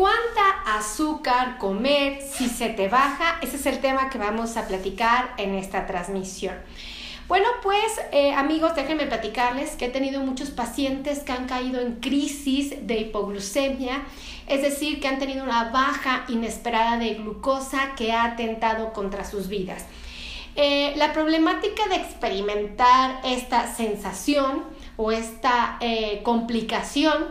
¿Cuánta azúcar comer si se te baja? Ese es el tema que vamos a platicar en esta transmisión. Bueno, pues eh, amigos, déjenme platicarles que he tenido muchos pacientes que han caído en crisis de hipoglucemia, es decir, que han tenido una baja inesperada de glucosa que ha atentado contra sus vidas. Eh, la problemática de experimentar esta sensación o esta eh, complicación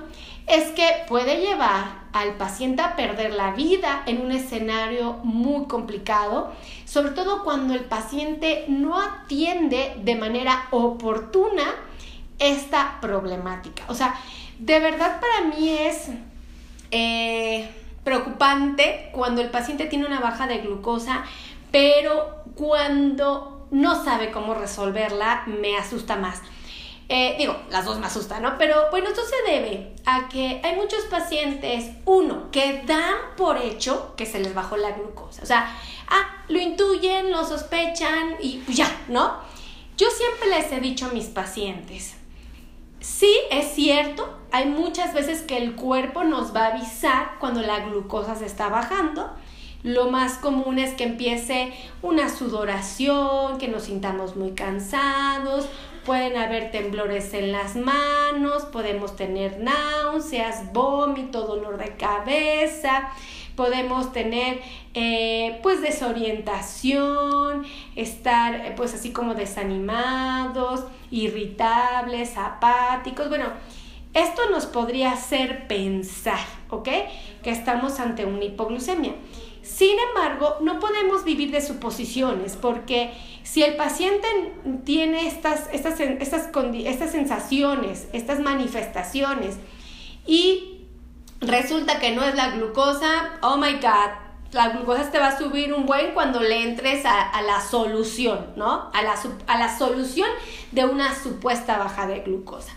es que puede llevar al paciente a perder la vida en un escenario muy complicado, sobre todo cuando el paciente no atiende de manera oportuna esta problemática. O sea, de verdad para mí es eh, preocupante cuando el paciente tiene una baja de glucosa, pero cuando no sabe cómo resolverla, me asusta más. Eh, digo, las dos me asustan, ¿no? Pero bueno, esto se debe a que hay muchos pacientes, uno, que dan por hecho que se les bajó la glucosa. O sea, ah, lo intuyen, lo sospechan y pues ya, ¿no? Yo siempre les he dicho a mis pacientes, sí es cierto, hay muchas veces que el cuerpo nos va a avisar cuando la glucosa se está bajando. Lo más común es que empiece una sudoración, que nos sintamos muy cansados, pueden haber temblores en las manos, podemos tener náuseas, vómito, dolor de cabeza, podemos tener eh, pues desorientación, estar eh, pues así como desanimados, irritables, apáticos, bueno, esto nos podría hacer pensar, ¿ok? Que estamos ante una hipoglucemia. Sin embargo, no podemos vivir de suposiciones porque si el paciente tiene estas, estas, estas, estas sensaciones, estas manifestaciones y resulta que no es la glucosa, oh my god, la glucosa te va a subir un buen cuando le entres a, la solución, ¿no? A la, a la solución de una supuesta baja de glucosa.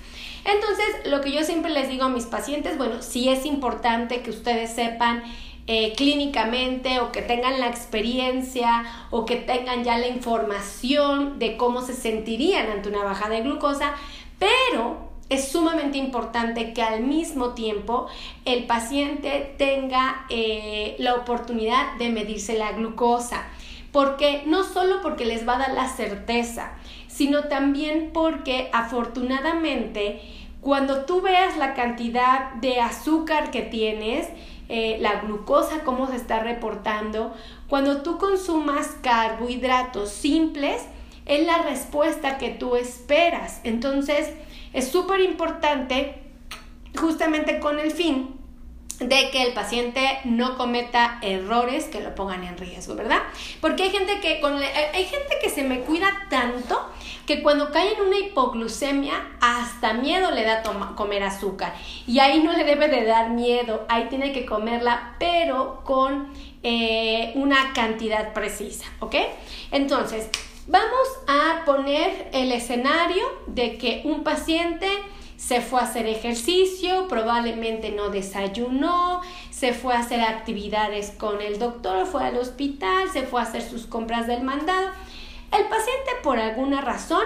Entonces, lo que yo siempre les digo a mis pacientes, bueno, sí es importante que ustedes sepan eh, clínicamente o que tengan la experiencia o que tengan ya la información de cómo se sentirían ante una baja de glucosa, pero es sumamente importante que al mismo tiempo el paciente tenga eh, la oportunidad de medirse la glucosa. Porque no solo porque les va a dar la certeza, sino también porque afortunadamente cuando tú veas la cantidad de azúcar que tienes, eh, la glucosa, cómo se está reportando. Cuando tú consumas carbohidratos simples, es la respuesta que tú esperas. Entonces, es súper importante, justamente con el fin de que el paciente no cometa errores que lo pongan en riesgo, ¿verdad? Porque hay gente que con hay gente que se me cuida tanto que cuando cae en una hipoglucemia hasta miedo le da comer azúcar y ahí no le debe de dar miedo, ahí tiene que comerla pero con eh, una cantidad precisa, ¿ok? Entonces, vamos a poner el escenario de que un paciente se fue a hacer ejercicio, probablemente no desayunó, se fue a hacer actividades con el doctor, fue al hospital, se fue a hacer sus compras del mandado. El paciente por alguna razón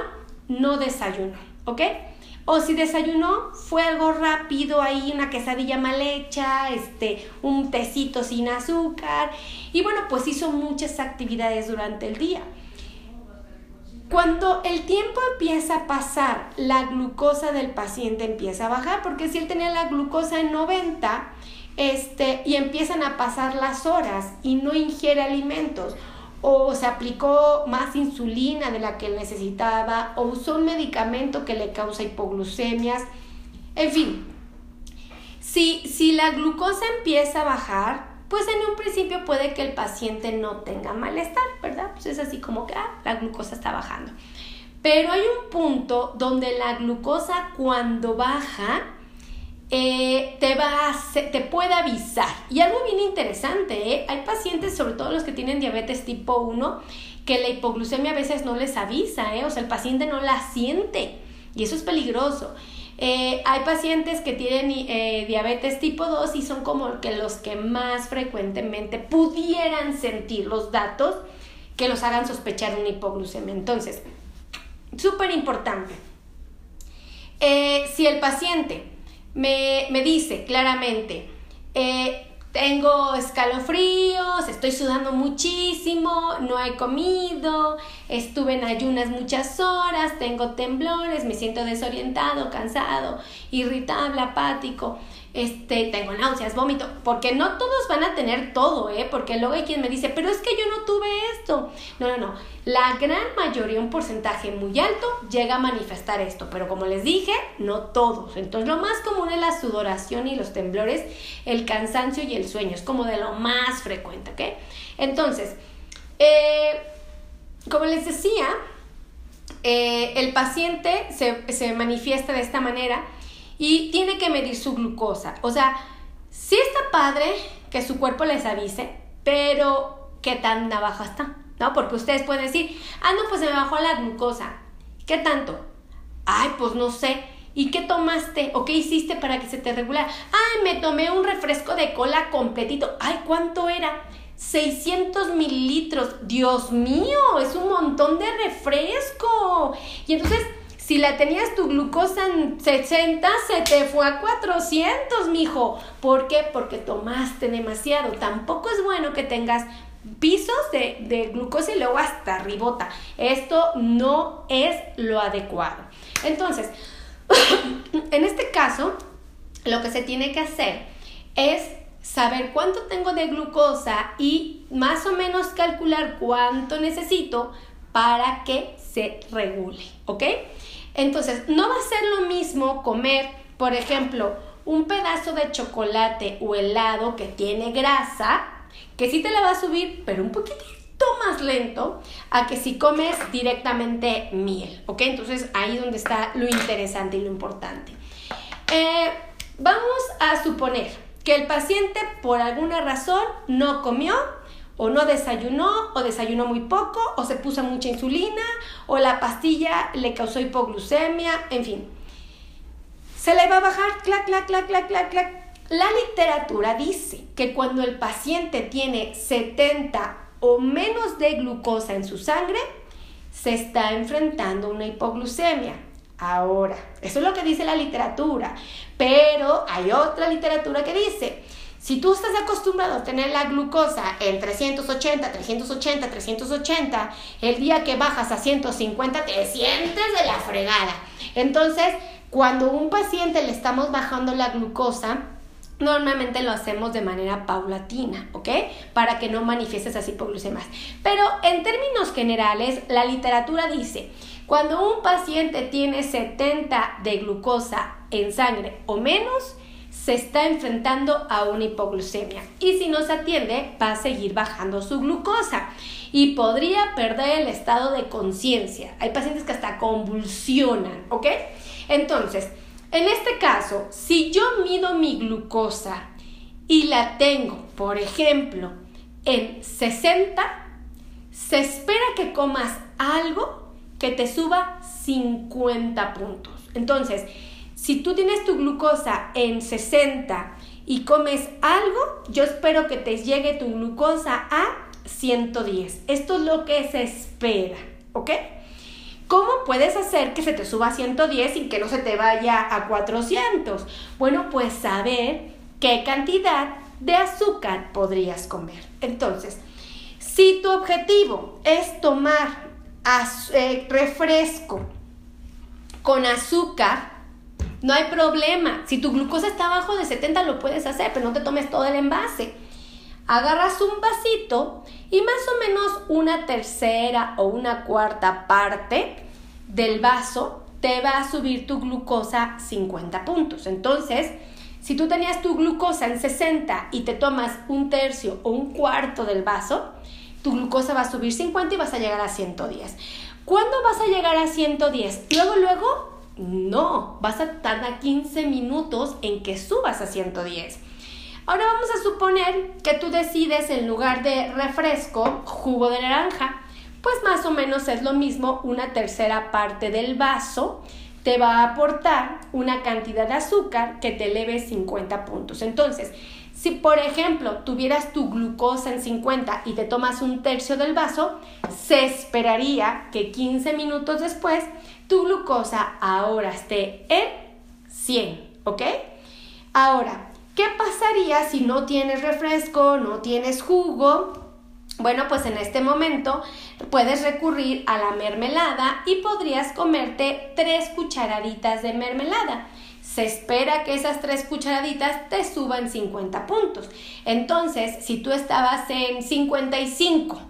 no desayunó, ¿ok? O si desayunó, fue algo rápido ahí, una quesadilla mal hecha, este, un tecito sin azúcar. Y bueno, pues hizo muchas actividades durante el día. Cuando el tiempo empieza a pasar, la glucosa del paciente empieza a bajar, porque si él tenía la glucosa en 90, este, y empiezan a pasar las horas y no ingiere alimentos, o se aplicó más insulina de la que él necesitaba, o usó un medicamento que le causa hipoglucemias, en fin, si, si la glucosa empieza a bajar, pues en un principio puede que el paciente no tenga malestar, ¿verdad? Pues es así como que ah, la glucosa está bajando. Pero hay un punto donde la glucosa cuando baja eh, te, va te puede avisar. Y algo bien interesante, ¿eh? hay pacientes, sobre todo los que tienen diabetes tipo 1, que la hipoglucemia a veces no les avisa, ¿eh? o sea, el paciente no la siente. Y eso es peligroso. Eh, hay pacientes que tienen eh, diabetes tipo 2 y son como que los que más frecuentemente pudieran sentir los datos que los hagan sospechar una hipoglucemia. Entonces, súper importante. Eh, si el paciente me, me dice claramente, tengo escalofríos, estoy sudando muchísimo, no he comido, estuve en ayunas muchas horas, tengo temblores, me siento desorientado, cansado, irritable, apático este, tengo náuseas, vómito, porque no todos van a tener todo, ¿eh? Porque luego hay quien me dice, pero es que yo no tuve esto. No, no, no. La gran mayoría, un porcentaje muy alto, llega a manifestar esto, pero como les dije, no todos. Entonces, lo más común es la sudoración y los temblores, el cansancio y el sueño, es como de lo más frecuente, ¿ok? Entonces, eh, como les decía, eh, el paciente se, se manifiesta de esta manera y tiene que medir su glucosa. O sea, sí está padre que su cuerpo les avise, pero ¿qué tan baja está? ¿No? Porque ustedes pueden decir, ah, no, pues se me bajó la glucosa. ¿Qué tanto? Ay, pues no sé. ¿Y qué tomaste o qué hiciste para que se te regulara? Ay, me tomé un refresco de cola completito. Ay, ¿cuánto era? 600 mililitros. Dios mío, es un montón de refresco. Y entonces si la tenías tu glucosa en 60, se te fue a 400, mijo. ¿Por qué? Porque tomaste demasiado. Tampoco es bueno que tengas pisos de, de glucosa y luego hasta ribota. Esto no es lo adecuado. Entonces, en este caso, lo que se tiene que hacer es saber cuánto tengo de glucosa y más o menos calcular cuánto necesito para que se regule, ¿ok? Entonces, no va a ser lo mismo comer, por ejemplo, un pedazo de chocolate o helado que tiene grasa, que sí te la va a subir, pero un poquitito más lento, a que si comes directamente miel, ¿ok? Entonces, ahí donde está lo interesante y lo importante. Eh, vamos a suponer que el paciente por alguna razón no comió o no desayunó, o desayunó muy poco, o se puso mucha insulina, o la pastilla le causó hipoglucemia, en fin. Se le va a bajar, clac, clac, clac, clac, clac, clac. La literatura dice que cuando el paciente tiene 70 o menos de glucosa en su sangre, se está enfrentando a una hipoglucemia. Ahora, eso es lo que dice la literatura, pero hay otra literatura que dice si tú estás acostumbrado a tener la glucosa en 380, 380, 380, el día que bajas a 150 te sientes de la fregada. Entonces, cuando a un paciente le estamos bajando la glucosa, Normalmente lo hacemos de manera paulatina, ¿ok? Para que no manifiestes así hipoglucemias. Pero en términos generales, la literatura dice, cuando un paciente tiene 70 de glucosa en sangre o menos, se está enfrentando a una hipoglucemia y si no se atiende va a seguir bajando su glucosa y podría perder el estado de conciencia. Hay pacientes que hasta convulsionan, ¿ok? Entonces, en este caso, si yo mido mi glucosa y la tengo, por ejemplo, en 60, se espera que comas algo que te suba 50 puntos. Entonces, si tú tienes tu glucosa en 60 y comes algo, yo espero que te llegue tu glucosa a 110. Esto es lo que se espera, ¿ok? ¿Cómo puedes hacer que se te suba a 110 y que no se te vaya a 400? Bueno, pues saber qué cantidad de azúcar podrías comer. Entonces, si tu objetivo es tomar eh, refresco con azúcar, no hay problema. Si tu glucosa está abajo de 70 lo puedes hacer, pero no te tomes todo el envase. Agarras un vasito y más o menos una tercera o una cuarta parte del vaso te va a subir tu glucosa 50 puntos. Entonces, si tú tenías tu glucosa en 60 y te tomas un tercio o un cuarto del vaso, tu glucosa va a subir 50 y vas a llegar a 110. ¿Cuándo vas a llegar a 110? Luego, luego, no, vas a tardar 15 minutos en que subas a 110. Ahora vamos a suponer que tú decides en lugar de refresco, jugo de naranja. Pues más o menos es lo mismo, una tercera parte del vaso te va a aportar una cantidad de azúcar que te eleve 50 puntos. Entonces, si por ejemplo tuvieras tu glucosa en 50 y te tomas un tercio del vaso, se esperaría que 15 minutos después tu glucosa ahora esté en 100, ¿ok? Ahora, ¿Qué pasaría si no tienes refresco, no tienes jugo? Bueno, pues en este momento puedes recurrir a la mermelada y podrías comerte tres cucharaditas de mermelada. Se espera que esas tres cucharaditas te suban 50 puntos. Entonces, si tú estabas en 55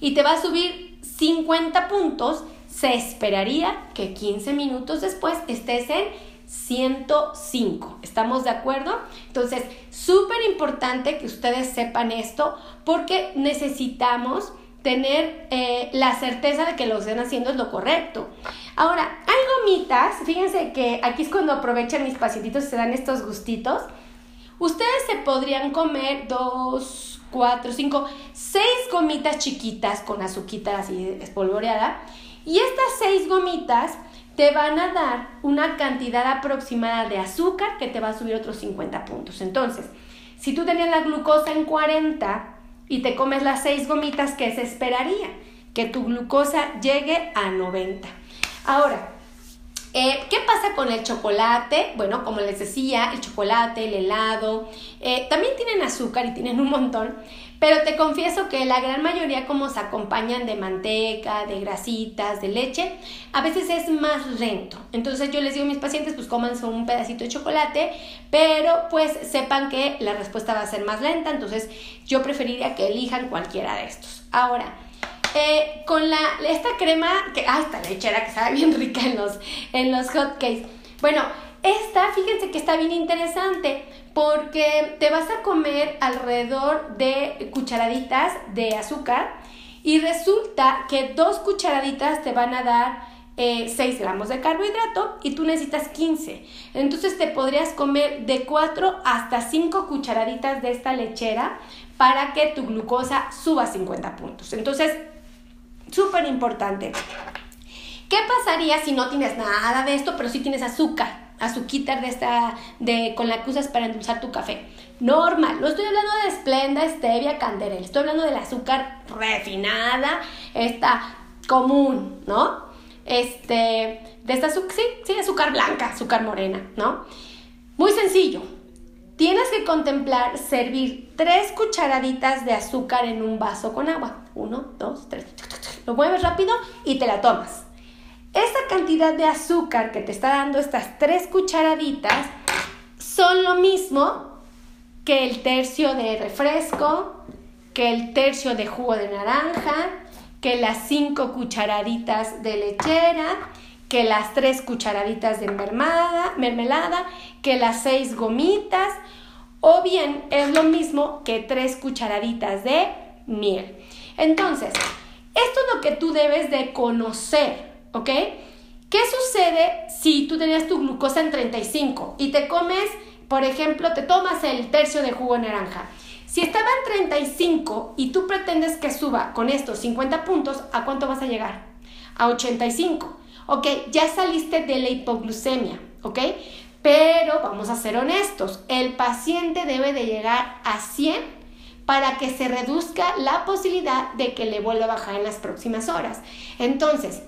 y te va a subir 50 puntos, se esperaría que 15 minutos después estés en 105. ¿Estamos de acuerdo? Entonces, súper importante que ustedes sepan esto porque necesitamos tener eh, la certeza de que lo estén haciendo es lo correcto. Ahora, hay gomitas, fíjense que aquí es cuando aprovechan mis pacientitos y se dan estos gustitos. Ustedes se podrían comer dos, cuatro, cinco, seis gomitas chiquitas con azuquita así espolvoreada. Y estas seis gomitas te van a dar una cantidad aproximada de azúcar que te va a subir otros 50 puntos. Entonces, si tú tenías la glucosa en 40 y te comes las 6 gomitas, ¿qué se esperaría? Que tu glucosa llegue a 90. Ahora, eh, ¿Qué pasa con el chocolate? Bueno, como les decía, el chocolate, el helado, eh, también tienen azúcar y tienen un montón, pero te confieso que la gran mayoría como se acompañan de manteca, de grasitas, de leche, a veces es más lento. Entonces yo les digo a mis pacientes, pues cómanse un pedacito de chocolate, pero pues sepan que la respuesta va a ser más lenta, entonces yo preferiría que elijan cualquiera de estos. Ahora, eh, con la, esta crema, que, ah, esta lechera que sabe bien rica en los, en los hotcakes. Bueno, esta, fíjense que está bien interesante porque te vas a comer alrededor de cucharaditas de azúcar y resulta que dos cucharaditas te van a dar 6 eh, gramos de carbohidrato y tú necesitas 15. Entonces te podrías comer de 4 hasta 5 cucharaditas de esta lechera para que tu glucosa suba 50 puntos. Entonces, súper importante. ¿Qué pasaría si no tienes nada de esto, pero sí tienes azúcar? Azuquitar de esta, de, con la que usas para endulzar tu café. Normal, no estoy hablando de esplenda, stevia, canderel, estoy hablando del azúcar refinada, esta común, ¿no? Este, de esta sí, sí, azúcar blanca, azúcar morena, ¿no? Muy sencillo. Tienes que contemplar servir tres cucharaditas de azúcar en un vaso con agua. Uno, dos, tres. Lo mueves rápido y te la tomas. Esa cantidad de azúcar que te está dando estas tres cucharaditas son lo mismo que el tercio de refresco, que el tercio de jugo de naranja, que las cinco cucharaditas de lechera, que las tres cucharaditas de mermelada, mermelada, que las seis gomitas, o bien es lo mismo que tres cucharaditas de miel. Entonces, esto es lo que tú debes de conocer ¿ok? ¿Qué sucede si tú tenías tu glucosa en 35 y te comes, por ejemplo, te tomas el tercio de jugo de naranja? Si estaba en 35 y tú pretendes que suba con estos 50 puntos, ¿a cuánto vas a llegar? A 85. Ok, ya saliste de la hipoglucemia, ¿ok? Pero vamos a ser honestos, el paciente debe de llegar a 100 para que se reduzca la posibilidad de que le vuelva a bajar en las próximas horas. Entonces,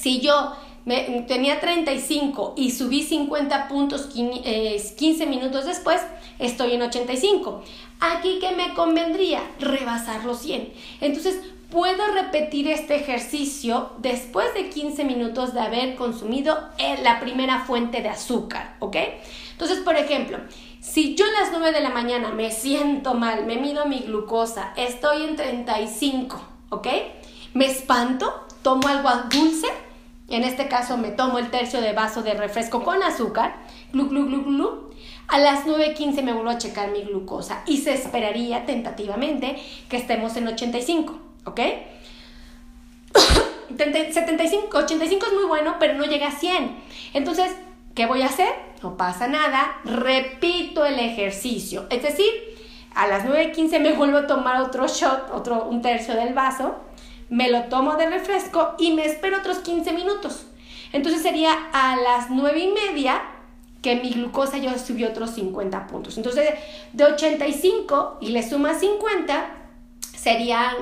si yo me, tenía 35 y subí 50 puntos 15 eh, minutos después, estoy en 85. Aquí que me convendría rebasar los 100. Entonces, puedo repetir este ejercicio después de 15 minutos de haber consumido eh, la primera fuente de azúcar, ¿ok? Entonces, por ejemplo, si yo a las 9 de la mañana me siento mal, me mido mi glucosa, estoy en 35, ¿ok? Me espanto, tomo algo dulce, en este caso me tomo el tercio de vaso de refresco con azúcar, glu. A las 9.15 me vuelvo a checar mi glucosa y se esperaría tentativamente que estemos en 85, ¿ok? 75, 85 es muy bueno, pero no llega a 100. Entonces, ¿qué voy a hacer? No pasa nada, repito el ejercicio. Es decir, a las 9.15 me vuelvo a tomar otro shot, otro, un tercio del vaso, me lo tomo de refresco y me espero otros 15 minutos. Entonces sería a las 9 y media que mi glucosa ya subió otros 50 puntos. Entonces de 85 y le suma 50 serían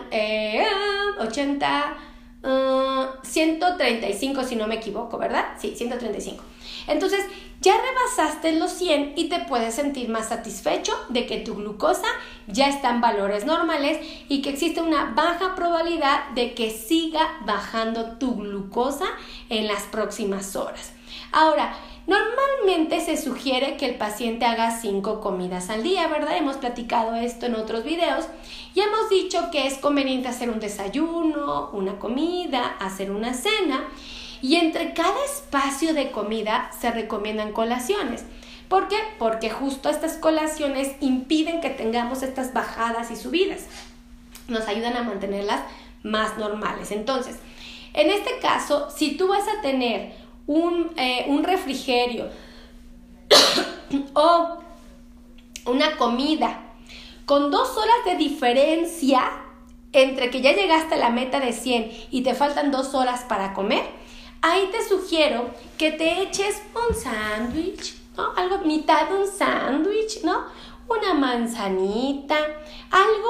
80, 135 si no me equivoco, ¿verdad? Sí, 135. Entonces, ya rebasaste los 100 y te puedes sentir más satisfecho de que tu glucosa ya está en valores normales y que existe una baja probabilidad de que siga bajando tu glucosa en las próximas horas. Ahora, Normalmente se sugiere que el paciente haga 5 comidas al día, ¿verdad? Hemos platicado esto en otros videos y hemos dicho que es conveniente hacer un desayuno, una comida, hacer una cena y entre cada espacio de comida se recomiendan colaciones. ¿Por qué? Porque justo estas colaciones impiden que tengamos estas bajadas y subidas. Nos ayudan a mantenerlas más normales. Entonces, en este caso, si tú vas a tener un, eh, un refrigerio o una comida con dos horas de diferencia entre que ya llegaste a la meta de 100 y te faltan dos horas para comer, ahí te sugiero que te eches un sándwich, ¿no? Algo, mitad de un sándwich, ¿no? Una manzanita, algo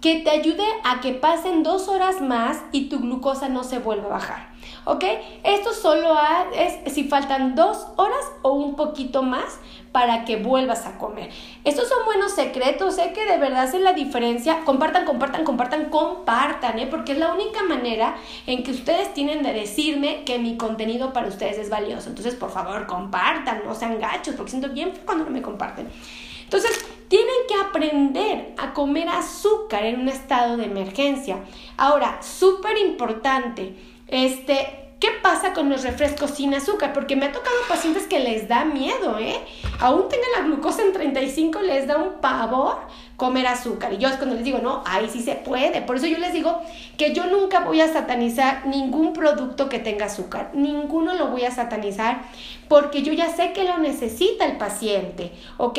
que te ayude a que pasen dos horas más y tu glucosa no se vuelva a bajar. ¿Ok? Esto solo es si faltan dos horas o un poquito más para que vuelvas a comer. Estos son buenos secretos, sé que de verdad hacen la diferencia. Compartan, compartan, compartan, compartan, ¿eh? porque es la única manera en que ustedes tienen de decirme que mi contenido para ustedes es valioso. Entonces, por favor, compartan, no sean gachos, porque siento bien cuando no me comparten. Entonces, tienen que aprender a comer azúcar en un estado de emergencia. Ahora, súper importante, este, ¿qué pasa con los refrescos sin azúcar? Porque me ha tocado pacientes que les da miedo, ¿eh? Aún tengan la glucosa en 35, les da un pavor comer azúcar. Y yo es cuando les digo, no, ahí sí se puede. Por eso yo les digo que yo nunca voy a satanizar ningún producto que tenga azúcar. Ninguno lo voy a satanizar porque yo ya sé que lo necesita el paciente, ¿ok?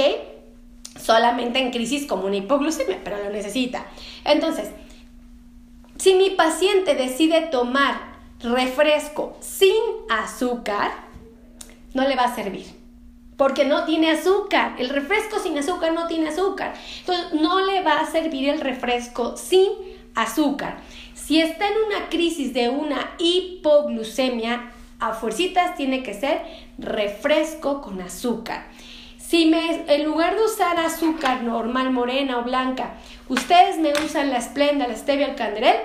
Solamente en crisis como una hipoglucemia, pero lo necesita. Entonces, si mi paciente decide tomar refresco sin azúcar, no le va a servir. Porque no tiene azúcar. El refresco sin azúcar no tiene azúcar. Entonces, no le va a servir el refresco sin azúcar. Si está en una crisis de una hipoglucemia, a fuercitas tiene que ser refresco con azúcar. Si me, en lugar de usar azúcar normal, morena o blanca, ustedes me usan la esplenda, la stevia, el canderel,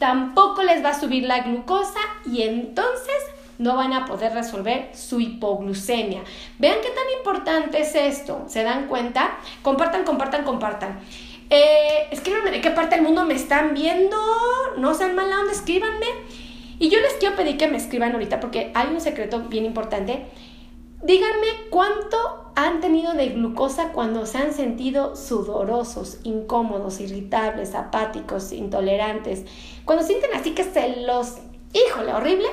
tampoco les va a subir la glucosa y entonces no van a poder resolver su hipoglucemia. Vean qué tan importante es esto. ¿Se dan cuenta? Compartan, compartan, compartan. Eh, escríbanme de qué parte del mundo me están viendo. No sean mala onda, escríbanme. Y yo les quiero pedir que me escriban ahorita porque hay un secreto bien importante. Díganme cuánto han tenido de glucosa cuando se han sentido sudorosos, incómodos, irritables, apáticos, intolerantes. Cuando sienten así que se los, híjole, horrible,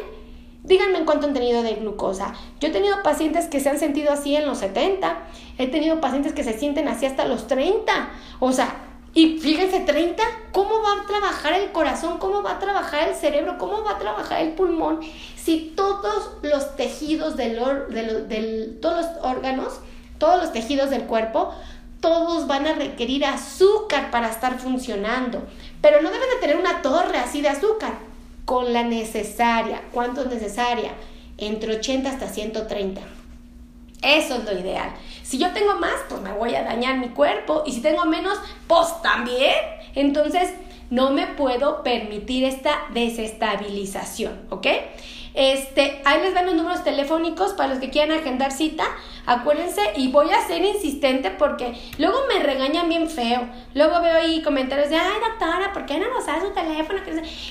díganme cuánto han tenido de glucosa. Yo he tenido pacientes que se han sentido así en los 70, he tenido pacientes que se sienten así hasta los 30. O sea, y fíjense, 30, ¿cómo va a trabajar el corazón? ¿Cómo va a trabajar el cerebro? ¿Cómo va a trabajar el pulmón? Si todos los tejidos del, todos los órganos, todos los tejidos del cuerpo, todos van a requerir azúcar para estar funcionando. Pero no deben de tener una torre así de azúcar, con la necesaria. ¿Cuánto es necesaria? Entre 80 hasta 130. Eso es lo ideal. Si yo tengo más, pues me voy a dañar mi cuerpo. Y si tengo menos, pues también. Entonces, no me puedo permitir esta desestabilización, ¿ok? Este, ahí les dan los números telefónicos para los que quieran agendar cita. Acuérdense, y voy a ser insistente porque luego me regañan bien feo. Luego veo ahí comentarios de, ay, doctora, ¿por qué no nos da su teléfono?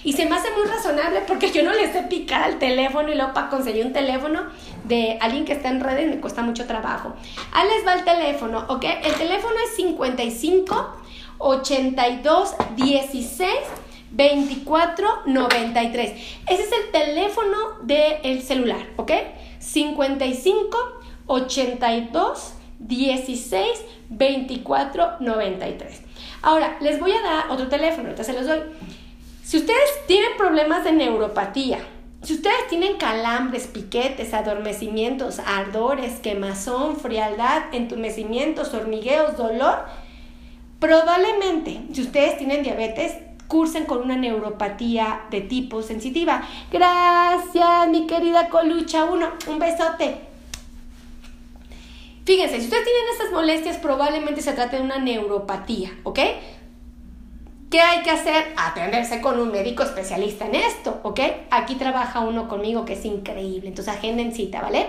Y se me hace muy razonable porque yo no le sé picar al teléfono y luego para conseguir un teléfono de alguien que está en redes me cuesta mucho trabajo. Ahí les va el teléfono, ¿ok? El teléfono es 55 82 16 2493. Ese es el teléfono del celular, ¿ok? 55 82 16 24 93. Ahora, les voy a dar otro teléfono, entonces se los doy. Si ustedes tienen problemas de neuropatía, si ustedes tienen calambres, piquetes, adormecimientos, ardores, quemazón, frialdad, entumecimientos, hormigueos, dolor, probablemente si ustedes tienen diabetes, cursen con una neuropatía de tipo sensitiva. Gracias, mi querida Colucha 1. Un besote. Fíjense, si ustedes tienen estas molestias, probablemente se trate de una neuropatía, ¿ok? ¿Qué hay que hacer? Atenderse con un médico especialista en esto, ¿ok? Aquí trabaja uno conmigo que es increíble, entonces agenden cita, ¿vale?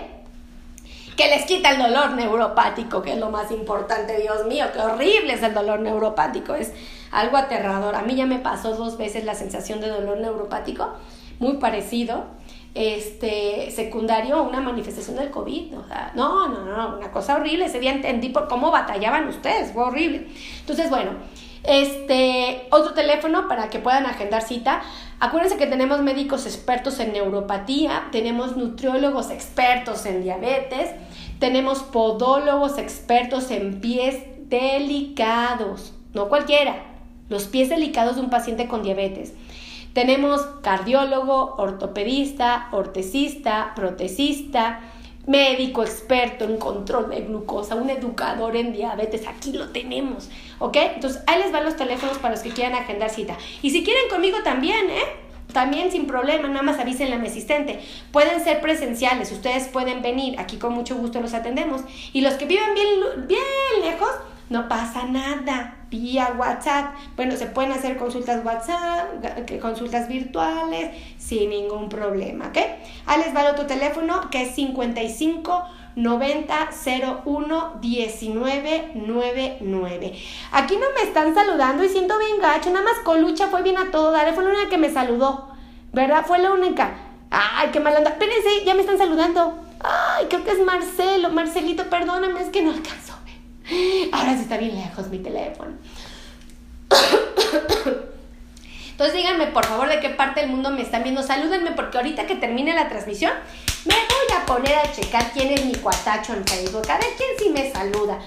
Que les quita el dolor neuropático, que es lo más importante, Dios mío, qué horrible es el dolor neuropático, es algo aterrador. A mí ya me pasó dos veces la sensación de dolor neuropático, muy parecido, este, secundario una manifestación del COVID. No, no, no, una cosa horrible. Ese día entendí por cómo batallaban ustedes, fue horrible. Entonces, bueno, este, otro teléfono para que puedan agendar cita. Acuérdense que tenemos médicos expertos en neuropatía, tenemos nutriólogos expertos en diabetes, tenemos podólogos expertos en pies delicados, no cualquiera, los pies delicados de un paciente con diabetes. Tenemos cardiólogo, ortopedista, ortesista, protesista, médico experto en control de glucosa, un educador en diabetes, aquí lo tenemos, ¿ok? Entonces, ahí les van los teléfonos para los que quieran agendar cita. Y si quieren conmigo también, ¿eh? También sin problema, nada más avisen a mi asistente. Pueden ser presenciales, ustedes pueden venir, aquí con mucho gusto los atendemos. Y los que viven bien, bien lejos, no pasa nada vía WhatsApp. Bueno, se pueden hacer consultas WhatsApp, consultas virtuales, sin ningún problema, ¿ok? Ahí les va el otro teléfono que es 55 90 01 19 99. Aquí no me están saludando y siento bien gacho, nada más Colucha fue bien a todo fue la única que me saludó, ¿verdad? Fue la única. Ay, qué mal onda. Espérense, ya me están saludando. Ay, creo que es Marcelo. Marcelito, perdóname, es que no alcanzo Ahora sí está bien lejos mi teléfono. Entonces díganme por favor de qué parte del mundo me están viendo. Salúdenme porque ahorita que termine la transmisión me voy a poner a checar quién es mi cuatacho en Facebook. A ver quién sí me saluda.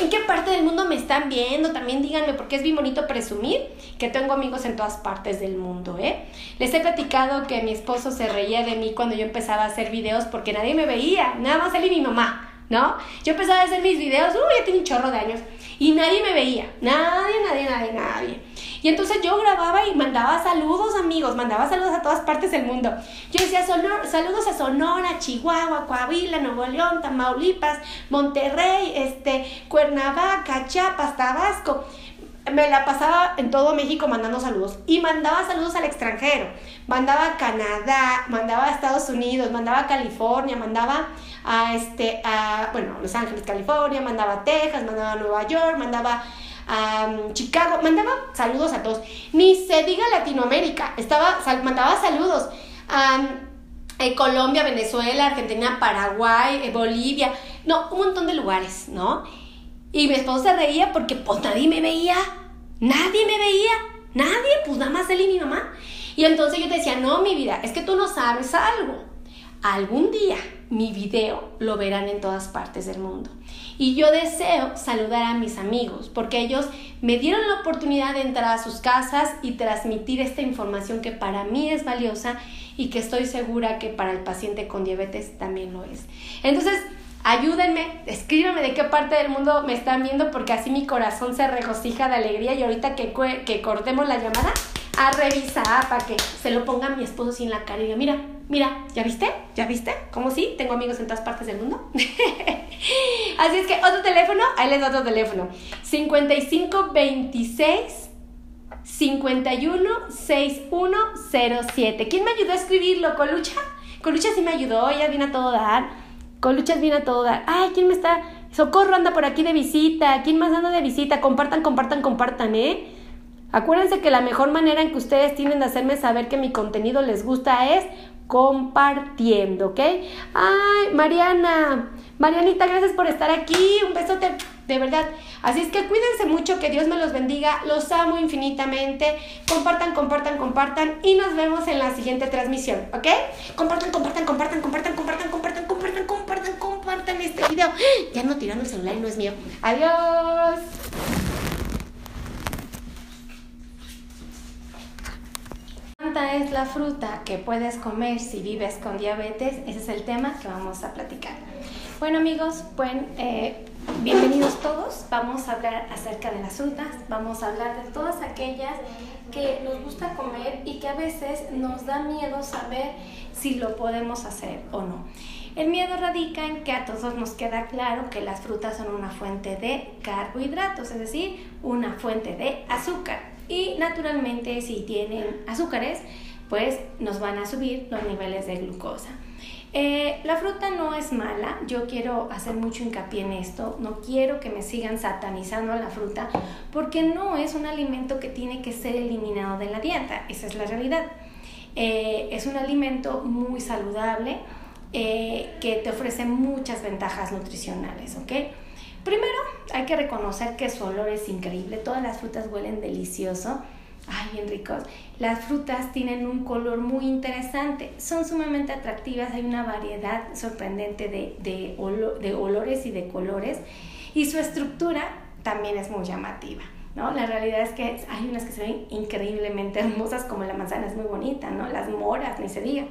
¿En qué parte del mundo me están viendo? También díganme porque es bien bonito presumir que tengo amigos en todas partes del mundo, ¿eh? Les he platicado que mi esposo se reía de mí cuando yo empezaba a hacer videos porque nadie me veía, nada más él y mi mamá. ¿No? Yo empezaba a hacer mis videos, uy, ya tiene un chorro de años, y nadie me veía, nadie, nadie, nadie, nadie. Y entonces yo grababa y mandaba saludos, amigos, mandaba saludos a todas partes del mundo. Yo decía saludos a Sonora, Chihuahua, Coahuila, Nuevo León, Tamaulipas, Monterrey, este, Cuernavaca, Chiapas, Tabasco me la pasaba en todo México mandando saludos y mandaba saludos al extranjero. Mandaba a Canadá, mandaba a Estados Unidos, mandaba a California, mandaba a este a bueno, Los Ángeles, California, mandaba a Texas, mandaba a Nueva York, mandaba a um, Chicago, mandaba saludos a todos. Ni se diga Latinoamérica, estaba mandaba saludos a um, Colombia, Venezuela, Argentina, Paraguay, eh, Bolivia, no, un montón de lugares, ¿no? Y mi esposo se reía porque pues nadie me veía, nadie me veía, nadie, pues nada más él y mi mamá. Y entonces yo te decía, no, mi vida, es que tú no sabes algo. Algún día mi video lo verán en todas partes del mundo. Y yo deseo saludar a mis amigos porque ellos me dieron la oportunidad de entrar a sus casas y transmitir esta información que para mí es valiosa y que estoy segura que para el paciente con diabetes también lo es. Entonces, ayúdenme, escríbanme de qué parte del mundo me están viendo porque así mi corazón se regocija de alegría y ahorita que, que cortemos la llamada, a revisar para que se lo ponga mi esposo sin la cara y diga, mira, mira, ¿ya viste? ¿Ya viste? ¿Cómo sí? Tengo amigos en todas partes del mundo. así es que otro teléfono, ahí les doy otro teléfono. 5526 516107. ¿Quién me ayudó a escribirlo? ¿Colucha? Colucha sí me ayudó, ella viene a todo dar. Con luchas viene a todo dar. Ay, ¿quién me está? Socorro anda por aquí de visita. ¿Quién más anda de visita? Compartan, compartan, compartan, ¿eh? Acuérdense que la mejor manera en que ustedes tienen de hacerme saber que mi contenido les gusta es compartiendo, ¿ok? Ay, Mariana, Marianita, gracias por estar aquí. Un besote, de verdad. Así es que cuídense mucho, que Dios me los bendiga. Los amo infinitamente. Compartan, compartan, compartan. Y nos vemos en la siguiente transmisión, ¿ok? Compartan, compartan, compartan, compartan, compartan, compartan, compartan, compartan, compartan este video. Ya no tirando el celular no es mío. Adiós. ¿Cuánta es la fruta que puedes comer si vives con diabetes? Ese es el tema que vamos a platicar. Bueno amigos, pues Bienvenidos todos, vamos a hablar acerca de las frutas, vamos a hablar de todas aquellas que nos gusta comer y que a veces nos da miedo saber si lo podemos hacer o no. El miedo radica en que a todos nos queda claro que las frutas son una fuente de carbohidratos, es decir, una fuente de azúcar. Y naturalmente si tienen azúcares, pues nos van a subir los niveles de glucosa. Eh, la fruta no es mala, yo quiero hacer mucho hincapié en esto, no quiero que me sigan satanizando la fruta porque no es un alimento que tiene que ser eliminado de la dieta, esa es la realidad. Eh, es un alimento muy saludable eh, que te ofrece muchas ventajas nutricionales, ¿ok? Primero hay que reconocer que su olor es increíble, todas las frutas huelen delicioso ay, bien ricos. Las frutas tienen un color muy interesante, son sumamente atractivas, hay una variedad sorprendente de, de, de olores y de colores y su estructura también es muy llamativa. ¿No? La realidad es que hay unas que se ven increíblemente hermosas, como la manzana es muy bonita, ¿no? Las moras, ni se diga.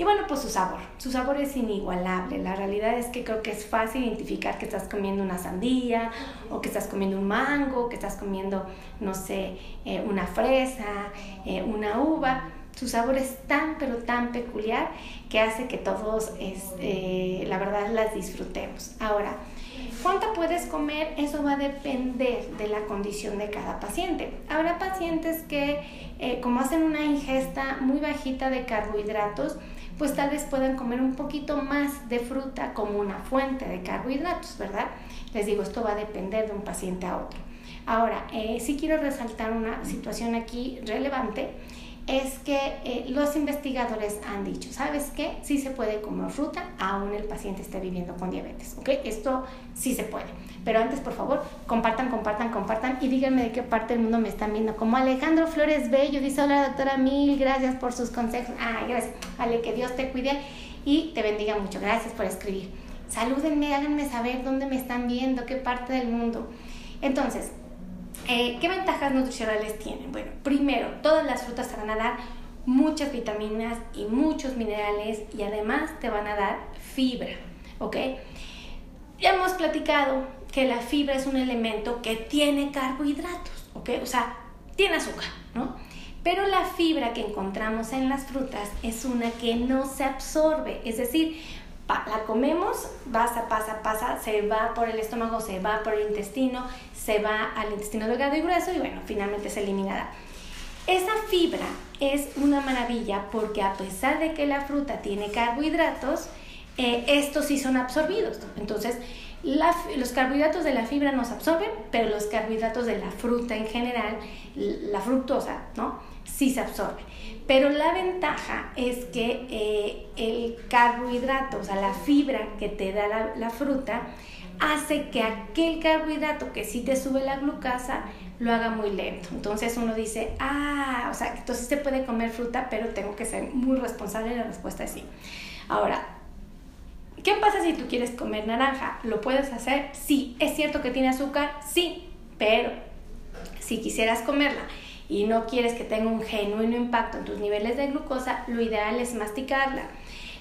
Y bueno, pues su sabor. Su sabor es inigualable. La realidad es que creo que es fácil identificar que estás comiendo una sandía o que estás comiendo un mango, que estás comiendo, no sé, eh, una fresa, eh, una uva. Su sabor es tan, pero tan peculiar que hace que todos, este, la verdad, las disfrutemos. Ahora, ¿Cuánta puedes comer? Eso va a depender de la condición de cada paciente. Habrá pacientes que, eh, como hacen una ingesta muy bajita de carbohidratos, pues tal vez puedan comer un poquito más de fruta como una fuente de carbohidratos, ¿verdad? Les digo, esto va a depender de un paciente a otro. Ahora, eh, sí quiero resaltar una situación aquí relevante es que eh, los investigadores han dicho, ¿sabes qué? Sí se puede comer fruta, aún el paciente esté viviendo con diabetes, ¿ok? Esto sí se puede. Pero antes, por favor, compartan, compartan, compartan y díganme de qué parte del mundo me están viendo. Como Alejandro Flores Bello dice, hola doctora, mil gracias por sus consejos. Ay, gracias. Ale, que Dios te cuide y te bendiga mucho. Gracias por escribir. Salúdenme, háganme saber dónde me están viendo, qué parte del mundo. Entonces, eh, ¿Qué ventajas nutricionales tienen? Bueno, primero, todas las frutas te van a dar muchas vitaminas y muchos minerales y además te van a dar fibra, ¿ok? Ya hemos platicado que la fibra es un elemento que tiene carbohidratos, ¿ok? O sea, tiene azúcar, ¿no? Pero la fibra que encontramos en las frutas es una que no se absorbe, es decir, la comemos, pasa, pasa, pasa, se va por el estómago, se va por el intestino, se va al intestino delgado y grueso y bueno, finalmente se eliminará. Esa fibra es una maravilla porque a pesar de que la fruta tiene carbohidratos, eh, estos sí son absorbidos. Entonces, los carbohidratos de la fibra nos absorben, pero los carbohidratos de la fruta en general, la fructosa, ¿no? Sí se absorbe. Pero la ventaja es que eh, el carbohidrato, o sea, la fibra que te da la, fruta, hace que aquel carbohidrato que sí te sube la glucosa lo haga muy lento. Entonces uno dice, ah, o sea, entonces se puede comer fruta, pero tengo que ser muy responsable. La respuesta es sí. Ahora, ¿qué pasa si tú quieres comer naranja? ¿Lo puedes hacer? Sí. ¿Es cierto que tiene azúcar? Sí, pero si quisieras comerla y no quieres que tenga un genuino impacto en tus niveles de glucosa, lo ideal es masticarla.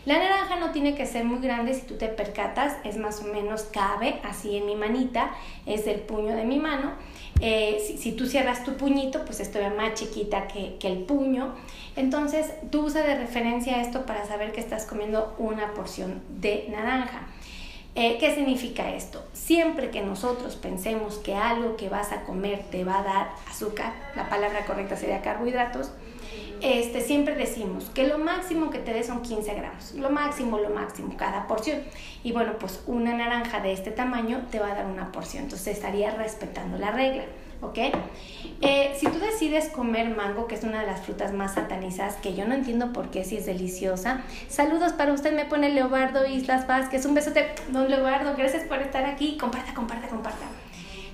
La naranja no tiene que ser muy grande si tú te percatas, es más o menos cabe así en mi manita, es del puño de mi mano. Eh, si, tú cierras tu puñito, pues esto es más chiquita que, que el puño. Entonces tú usa de referencia esto para saber que estás comiendo una porción de naranja. Eh, ¿Qué significa esto? Siempre que nosotros pensemos que algo que vas a comer te va a dar azúcar, la palabra correcta sería carbohidratos, este, siempre decimos que lo máximo que te dé son 15 gramos, lo máximo, lo máximo, cada porción. Y bueno, pues una naranja de este tamaño te va a dar una porción, entonces estaría respetando la regla. ¿Ok? Eh, si tú decides comer mango, que es una de las frutas más satanizadas, que yo no entiendo por qué, si es deliciosa, saludos para usted, me pone Leobardo Islas Vázquez, un besote, don Leobardo, gracias por estar aquí, comparta, comparta, comparta.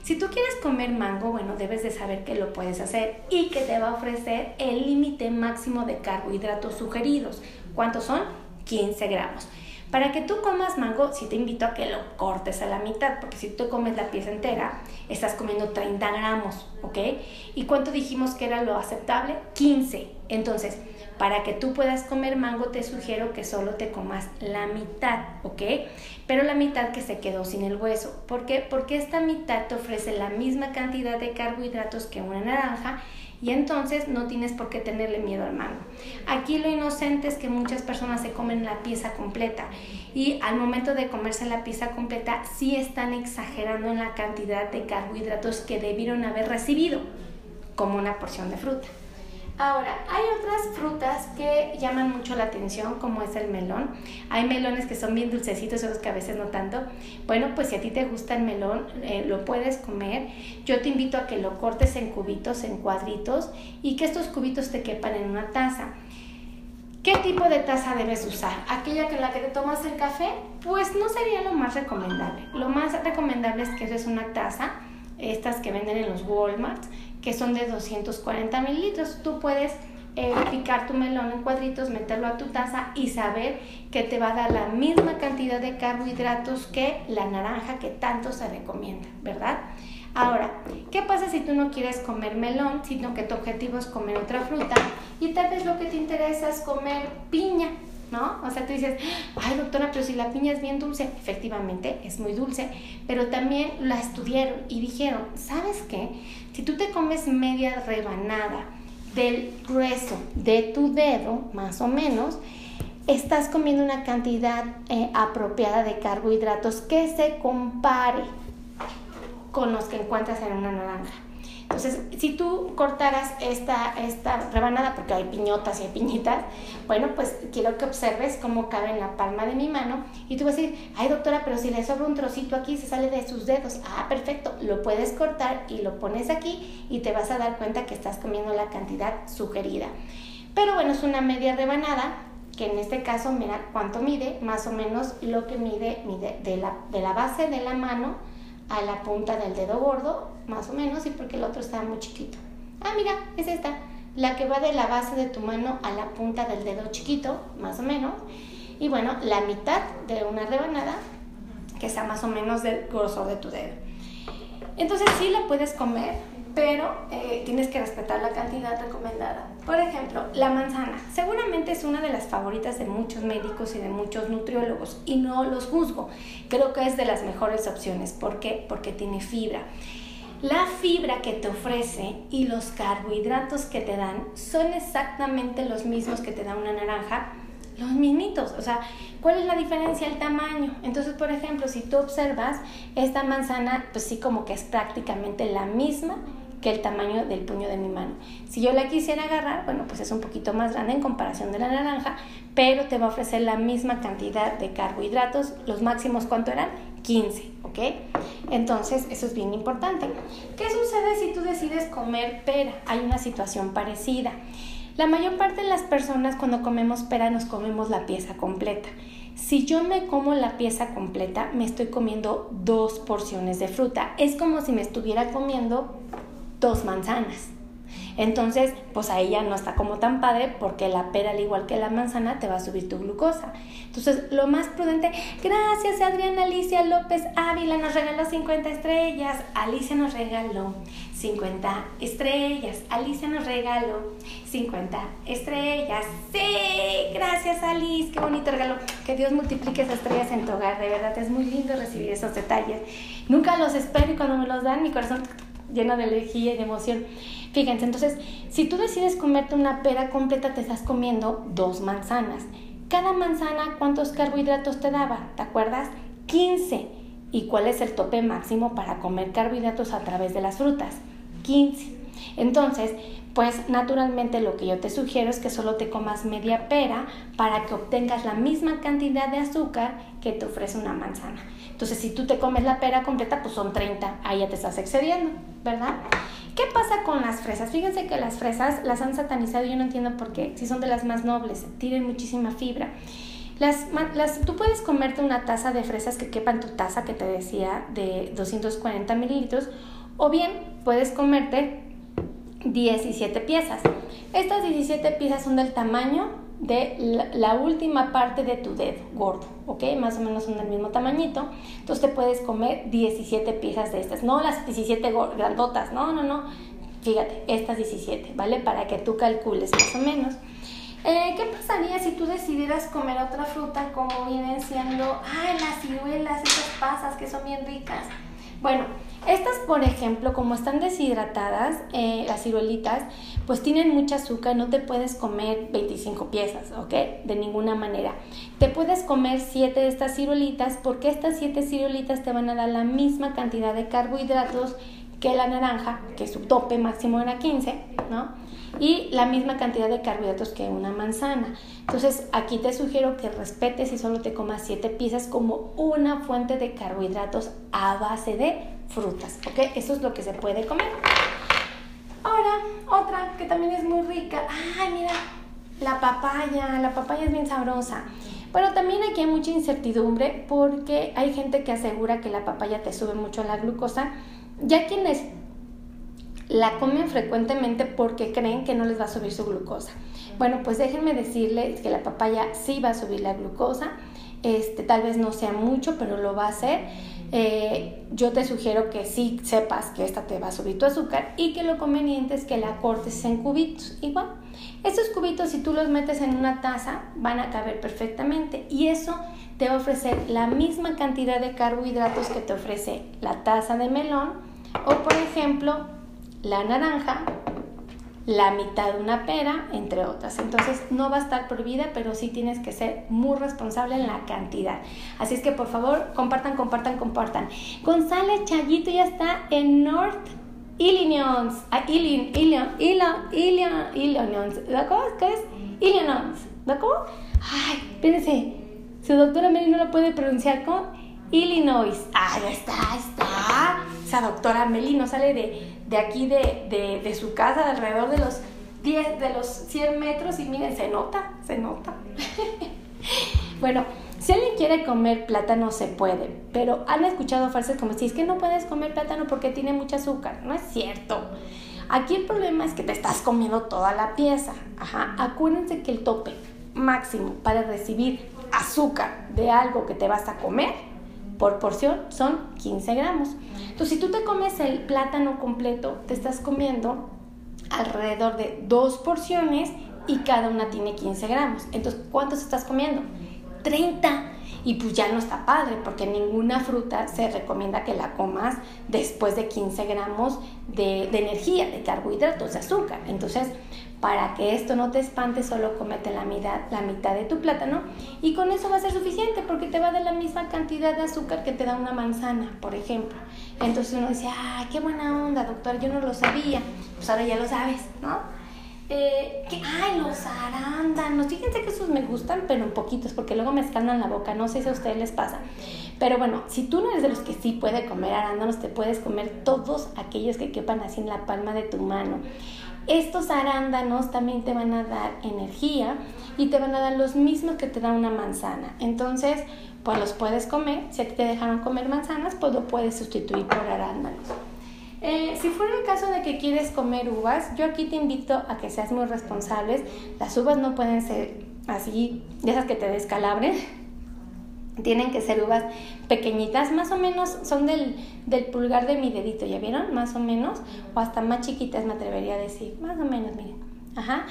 Si tú quieres comer mango, bueno, debes de saber que lo puedes hacer y que te va a ofrecer el límite máximo de carbohidratos sugeridos. ¿Cuántos son? 15 gramos. Para que tú comas mango, sí te invito a que lo cortes a la mitad, porque si tú comes la pieza entera, estás comiendo 30 gramos, ¿ok? ¿Y cuánto dijimos que era lo aceptable? 15. Entonces, para que tú puedas comer mango, te sugiero que solo te comas la mitad, ¿ok? Pero la mitad que se quedó sin el hueso. ¿Por qué? Porque esta mitad te ofrece la misma cantidad de carbohidratos que una naranja y entonces no tienes por qué tenerle miedo al mango. Aquí lo inocente es que muchas personas se comen la pieza completa y al momento de comerse la pieza completa sí están exagerando en la cantidad de carbohidratos que debieron haber recibido, como una porción de fruta. Ahora, hay otras frutas que llaman mucho la atención, como es el melón. Hay melones que son bien dulcecitos, otros que a veces no tanto. Bueno, pues si a ti te gusta el melón, eh, lo puedes comer. Yo te invito a que lo cortes en cubitos, en cuadritos, y que estos cubitos te quepan en una taza. ¿Qué tipo de taza debes usar? ¿Aquella con la que te tomas el café? Pues no sería lo más recomendable. Lo más recomendable es que uses una taza, estas que venden en los Walmart, que son de 240 mililitros. Tú puedes eh, picar tu melón en cuadritos, meterlo a tu taza y saber que te va a dar la misma cantidad de carbohidratos que la naranja que tanto se recomienda, ¿verdad? Ahora, ¿qué pasa si tú no quieres comer melón, sino que tu objetivo es comer otra fruta y tal vez lo que te interesa es comer piña? ¿no? O sea, tú dices, ay doctora, pero si la piña es bien dulce, efectivamente es muy dulce, pero también la estudiaron y dijeron, ¿sabes qué? Si tú te comes media rebanada del grueso de tu dedo, más o menos, estás comiendo una cantidad eh, apropiada de carbohidratos que se compare con los que encuentras en una naranja. Entonces, si tú cortaras esta, esta rebanada, porque hay piñotas y hay piñitas, bueno, pues quiero que observes cómo cabe en la palma de mi mano y tú vas a decir, ay doctora, pero si le sobra un trocito aquí, se sale de sus dedos. Ah, perfecto, lo puedes cortar y lo pones aquí y te vas a dar cuenta que estás comiendo la cantidad sugerida. Pero bueno, es una media rebanada, que en este caso, mira cuánto mide, más o menos lo que mide, mide de, la, de la base de la mano a la punta del dedo gordo, más o menos, y porque el otro está muy chiquito. Ah, mira, es esta, la que va de la base de tu mano a la punta del dedo chiquito, más o menos. Y bueno, la mitad de una rebanada, que sea más o menos del grosor de tu dedo. Entonces sí la puedes comer, pero eh, tienes que respetar la cantidad recomendada. Por ejemplo, la manzana. Seguramente es una de las favoritas de muchos médicos y de muchos nutriólogos y no los juzgo. Creo que es de las mejores opciones. ¿Por qué? Porque tiene fibra. La fibra que te ofrece y los carbohidratos que te dan son exactamente los mismos que te da una naranja, los mismitos. O sea, ¿cuál es la diferencia? El tamaño. Entonces, por ejemplo, si tú observas, esta manzana, pues sí como que es prácticamente la misma que el tamaño del puño de mi mano. Si yo la quisiera agarrar, bueno, pues es un poquito más grande en comparación de la naranja, pero te va a ofrecer la misma cantidad de carbohidratos. Los máximos, ¿cuánto eran? 15, ¿ok? Entonces, eso es bien importante. ¿Qué sucede si tú decides comer pera? Hay una situación parecida. La mayor parte de las personas cuando comemos pera nos comemos la pieza completa. Si yo me como la pieza completa, me estoy comiendo dos porciones de fruta. Es como si me estuviera comiendo dos manzanas. Entonces, pues ahí ya no está como tan padre porque la pera, al igual que la manzana, te va a subir tu glucosa. Entonces, lo más prudente, gracias Adriana Alicia López Ávila, nos regaló 50 estrellas. Alicia nos regaló 50 estrellas. Alicia nos regaló 50 estrellas. Sí, gracias Alice, qué bonito regalo. Que Dios multiplique esas estrellas en tu hogar. De verdad, es muy lindo recibir esos detalles. Nunca los espero y cuando me los dan, mi corazón llena de alegría y de emoción. Fíjense, entonces, si tú decides comerte una pera completa, te estás comiendo dos manzanas. Cada manzana, ¿cuántos carbohidratos te daba? ¿Te acuerdas? 15. ¿Y cuál es el tope máximo para comer carbohidratos a través de las frutas? 15. Entonces, pues naturalmente lo que yo te sugiero es que solo te comas media pera para que obtengas la misma cantidad de azúcar que te ofrece una manzana. Entonces, si tú te comes la pera completa, pues son 30, ahí ya te estás excediendo, ¿verdad? ¿Qué pasa con las fresas? Fíjense que las fresas las han satanizado, yo no entiendo por qué, si son de las más nobles, tienen muchísima fibra. Las, tú puedes comerte una taza de fresas que quepa en tu taza que te decía de 240 mililitros, o bien puedes comerte 17 piezas. Estas 17 piezas son del tamaño de la, última parte de tu dedo gordo, ¿ok? Más o menos son del mismo tamañito. Entonces te puedes comer 17 piezas de estas, no las 17 grandotas, no, no, no. fíjate, estas 17, ¿vale? Para que tú calcules más o menos. Eh, ¿Qué pasaría si tú decidieras comer otra fruta como vienen siendo, ay, las ciruelas, esas pasas que son bien ricas? Bueno, estas, por ejemplo, como están deshidratadas, eh, las ciruelitas, pues tienen mucha azúcar, no te puedes comer 25 piezas, ¿ok? De ninguna manera. Te puedes comer 7 de estas ciruelitas porque estas 7 ciruelitas te van a dar la misma cantidad de carbohidratos que la naranja, que su tope máximo era 15, ¿no? Y la misma cantidad de carbohidratos que una manzana. Entonces aquí te sugiero que respetes y solo te comas 7 piezas como una fuente de carbohidratos a base de frutas, ¿ok? Eso es lo que se puede comer. Ahora, otra que también es muy rica. Ay, mira, la papaya, la papaya es bien sabrosa. Bueno, también aquí hay mucha incertidumbre porque hay gente que asegura que la papaya te sube mucho la glucosa. Ya quienes la comen frecuentemente porque creen que no les va a subir su glucosa. Bueno, pues déjenme decirles que la papaya sí va a subir la glucosa. Este, tal vez no sea mucho, pero lo va a hacer. Eh, yo te sugiero que sí sepas que esta te va a subir tu azúcar y que lo conveniente es que la cortes en cubitos. Igual, estos cubitos si tú los metes en una taza van a caber perfectamente y eso te va a ofrecer la misma cantidad de carbohidratos que te ofrece la taza de melón o por ejemplo la naranja, la mitad de una pera, entre otras. Entonces no va a estar prohibida, pero sí tienes que ser muy responsable en la cantidad. Así es que por favor, compartan, compartan, compartan. González Chayito ya está en North Illinois. Ah, Illinois, Illinois, Illinois, Illinois. ¿Qué es? Illinois. ¿De cómo? Ay, espérense. Su doctora Mary no lo puede pronunciar como Illinois. Ah, ya está, está. Esa doctora Meli no sale de, de aquí, de, de, de, su casa, alrededor de los 10, de los 100 metros, y miren, se nota, se nota. bueno, si alguien quiere comer plátano, se puede, pero han escuchado frases como si es que no puedes comer plátano porque tiene mucho azúcar. No es cierto. Aquí el problema es que te estás comiendo toda la pieza. Ajá. Acuérdense que el tope máximo para recibir azúcar de algo que te vas a comer por porción son 15 gramos. Entonces, si tú te comes el plátano completo, te estás comiendo alrededor de dos porciones y cada una tiene 15 gramos. Entonces, ¿cuántos estás comiendo? 30. Y pues ya no está padre, porque ninguna fruta se recomienda que la comas después de 15 gramos de, de energía, de carbohidratos, de azúcar. Entonces, para que esto no te espante, solo comete la mitad, la mitad de tu plátano y con eso va a ser suficiente porque te va a la misma cantidad de azúcar que te da una manzana, por ejemplo. Entonces uno dice, ah, qué buena onda, doctor, yo no lo sabía. Pues ahora ya lo sabes, ¿no? Eh, ay, los arándanos. Fíjense que esos me gustan, pero un poquitos, porque luego me escandan la boca. No sé si a ustedes les pasa. Pero bueno, si tú no eres de los que sí puede comer arándanos, te puedes comer todos aquellos que quepan así en la palma de tu mano. Estos arándanos también te van a dar energía y te van a dar los mismos que te da una manzana. Entonces, pues los puedes comer. Si a ti te dejaron comer manzanas, pues lo puedes sustituir por arándanos. Eh, si fuera el caso de que quieres comer uvas, yo aquí te invito a que seas muy responsables. Las uvas no pueden ser así, de esas que te descalabren tienen que ser uvas pequeñitas, más o menos son del, del, pulgar de mi dedito, ¿ya vieron? Más o menos, o hasta más chiquitas me atrevería a decir, más o menos, miren. Ajá.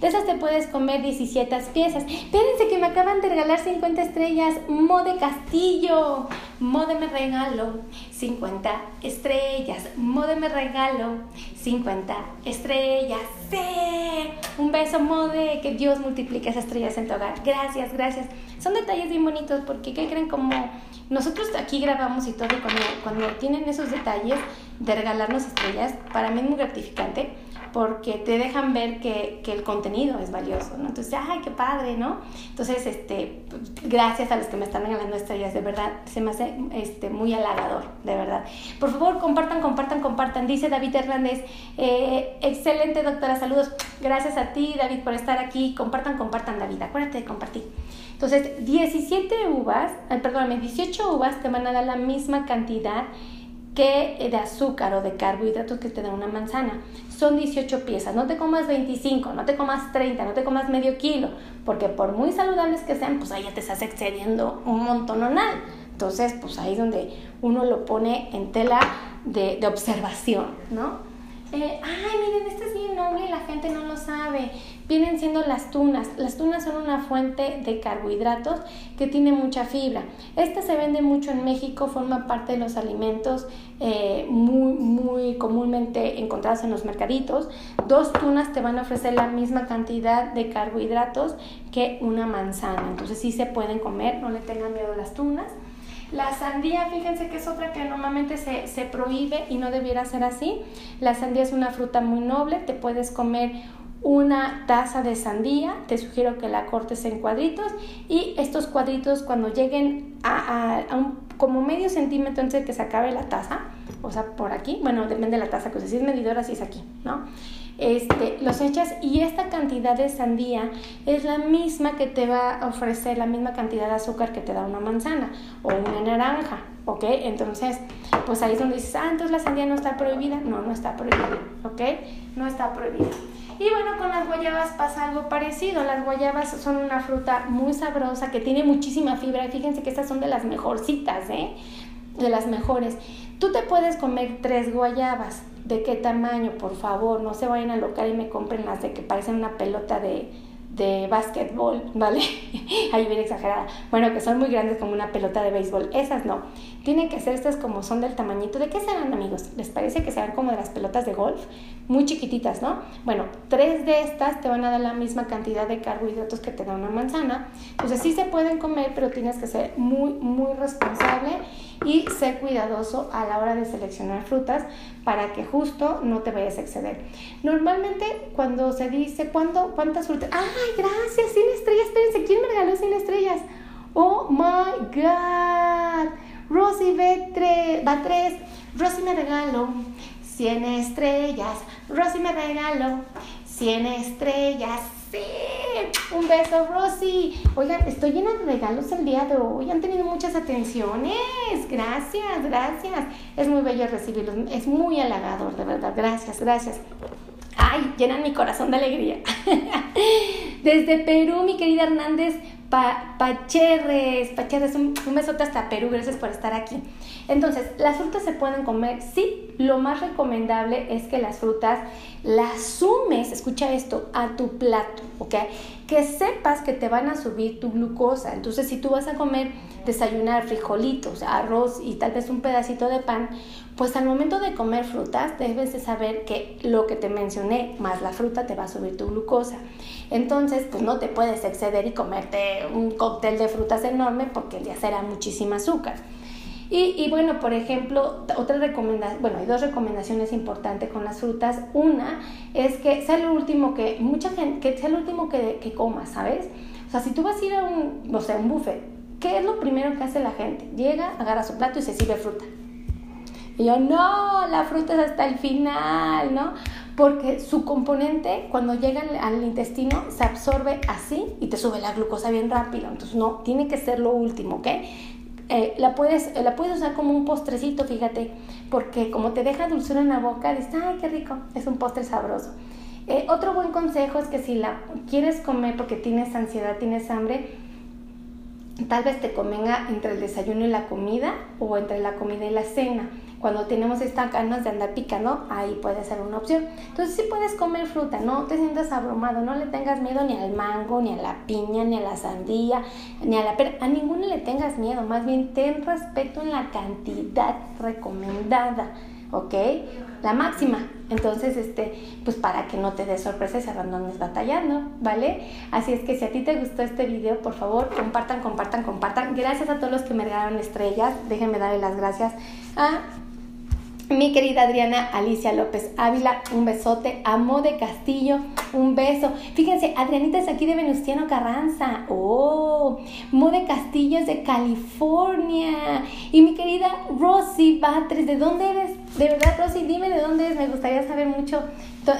De esas te puedes comer 17 piezas. Espérense que me acaban de regalar 50 estrellas. Mode Castillo. Mode me regalo 50 estrellas. Mode me regalo 50 estrellas. ¡Sí! Un beso, Mode. Que Dios multiplique esas estrellas en tu hogar. Gracias, gracias. Son detalles bien bonitos porque, ¿qué creen? Como nosotros aquí grabamos y todo, cuando, cuando tienen esos detalles de regalarnos estrellas, para mí es muy gratificante porque te dejan ver que, que, el contenido es valioso, ¿no? Entonces, ¡ay, qué padre, ¿no? Entonces, este, gracias a los que me están regalando estrellas, de verdad, se me hace este, muy halagador, de verdad. Por favor, compartan, compartan, compartan. Dice David Hernández, eh, excelente doctora, saludos. Gracias a ti, David, por estar aquí. Compartan, compartan, David, acuérdate de compartir. Entonces, 17 uvas, perdóname, 18 uvas te van a dar la misma cantidad que de azúcar o de carbohidratos que te da una manzana. Son 18 piezas, no te comas 25, no te comas 30, no te comas medio kilo, porque por muy saludables que sean, pues ahí ya te estás excediendo un montón montononal. Entonces, pues ahí es donde uno lo pone en tela de, observación, ¿no? eh, ay, miren, este es bien noble la gente no lo sabe. Vienen siendo las tunas. Las tunas son una fuente de carbohidratos que tiene mucha fibra. Esta se vende mucho en México, forma parte de los alimentos eh, muy, muy comúnmente encontrados en los mercaditos. Dos tunas te van a ofrecer la misma cantidad de carbohidratos que una manzana. Entonces sí se pueden comer, no le tengan miedo a las tunas. La sandía, fíjense que es otra que normalmente se, se prohíbe y no debiera ser así. La sandía es una fruta muy noble, te puedes comer una taza de sandía, te sugiero que la cortes en cuadritos y estos cuadritos cuando lleguen a, a, un, como medio centímetro antes de que se acabe la taza, o sea, por aquí, bueno, depende de la taza, pues si es medidora, si es aquí, ¿no? este, los echas y esta cantidad de sandía es la misma que te va a ofrecer la misma cantidad de azúcar que te da una manzana o una naranja, ¿ok? Entonces, pues ahí es donde dices, ah, entonces la sandía no está prohibida. No, no está prohibida, ¿ok? No está prohibida. Y bueno, con las guayabas pasa algo parecido. Las guayabas son una fruta muy sabrosa que tiene muchísima fibra. Fíjense que estas son de las mejorcitas, ¿eh? De las mejores. Tú te puedes comer tres guayabas de qué tamaño, por favor, no se vayan a local y me compren las de que parecen una pelota de, de básquetbol, ¿vale? Ahí bien exagerada. Bueno, que son muy grandes como una pelota de béisbol. Esas no. Tienen que ser estas como son del tamañito. ¿De qué serán, amigos? ¿Les parece que sean como de las pelotas de golf? Muy chiquititas, ¿no? Bueno, tres de estas te van a dar la misma cantidad de carbohidratos que te da una manzana. Entonces sí se pueden comer, pero tienes que ser muy, muy responsable y ser cuidadoso a la hora de seleccionar frutas para que justo no te vayas a exceder. Normalmente cuando se dice ¿cuánto, cuántas frutas, ¡ay, gracias! 100 estrellas, espérense, ¿quién me regaló 100 estrellas? ¡Oh, my God! Rosy va 3, Rosy me regaló 100 estrellas, Rosy me regaló 100 estrellas, sí, un beso Rosy. Oigan, estoy llena de regalos el día de hoy, han tenido muchas atenciones, gracias, gracias. Es muy bello recibirlos, es muy halagador, de verdad, gracias, gracias. Ay, llenan mi corazón de alegría. Desde Perú, mi querida Hernández, pa Pacherres, Pacherres, un, un besote hasta Perú, gracias por estar aquí. Entonces, las frutas se pueden comer, sí, lo más recomendable es que las frutas las sumes, escucha esto, a tu plato, ¿ok? Que sepas que te van a subir tu glucosa. Entonces, si tú vas a comer, desayunar frijolitos, arroz y tal vez un pedacito de pan, pues al momento de comer frutas debes de saber que lo que te mencioné más la fruta te va a subir tu glucosa. Entonces, pues no te puedes exceder y comerte un cóctel de frutas enorme porque ya será muchísima azúcar. Y, bueno, por ejemplo, otra recomendación, bueno, hay dos recomendaciones importantes con las frutas. Una es que sea lo último que, mucha gente, que sea lo último que, que comas, ¿sabes? O sea, si tú vas a ir a un, no sé, un buffet, ¿qué es lo primero que hace la gente? Llega, agarra su plato y se sirve fruta. Y yo, no, la fruta es hasta el final, ¿no? porque su componente cuando llega al intestino se absorbe así y te sube la glucosa bien rápido. Entonces no, tiene que ser lo último, ¿ok? Eh, la, puedes, la puedes usar como un postrecito, fíjate, porque como te deja dulzura en la boca, dices, ay, qué rico, es un postre sabroso. Eh, otro buen consejo es que si la quieres comer porque tienes ansiedad, tienes hambre, tal vez te convenga entre el desayuno y la comida o entre la comida y la cena. Cuando tenemos estas ganas de andar picando, ahí puede ser una opción. Entonces sí puedes comer fruta, no te sientas abrumado, no le tengas miedo ni al mango, ni a la piña, ni a la sandía, ni a la pera, a ninguno le tengas miedo, más bien ten respeto en la cantidad recomendada, ¿ok? La máxima. Entonces, este, pues para que no te des sorpresa y abandones batallando, ¿vale? Así es que si a ti te gustó este video, por favor, compartan, compartan, compartan. Gracias a todos los que me regalaron estrellas. Déjenme darle las gracias a mi querida Adriana Alicia López Ávila, un besote. Amo de Castillo, un beso. Fíjense, Adrianita es aquí de Venustiano Carranza. Oh, Mode Castillo es de California. Y mi querida Rosy Batres, ¿de dónde eres? De verdad, Rosy, dime de dónde eres. Me gustaría saber mucho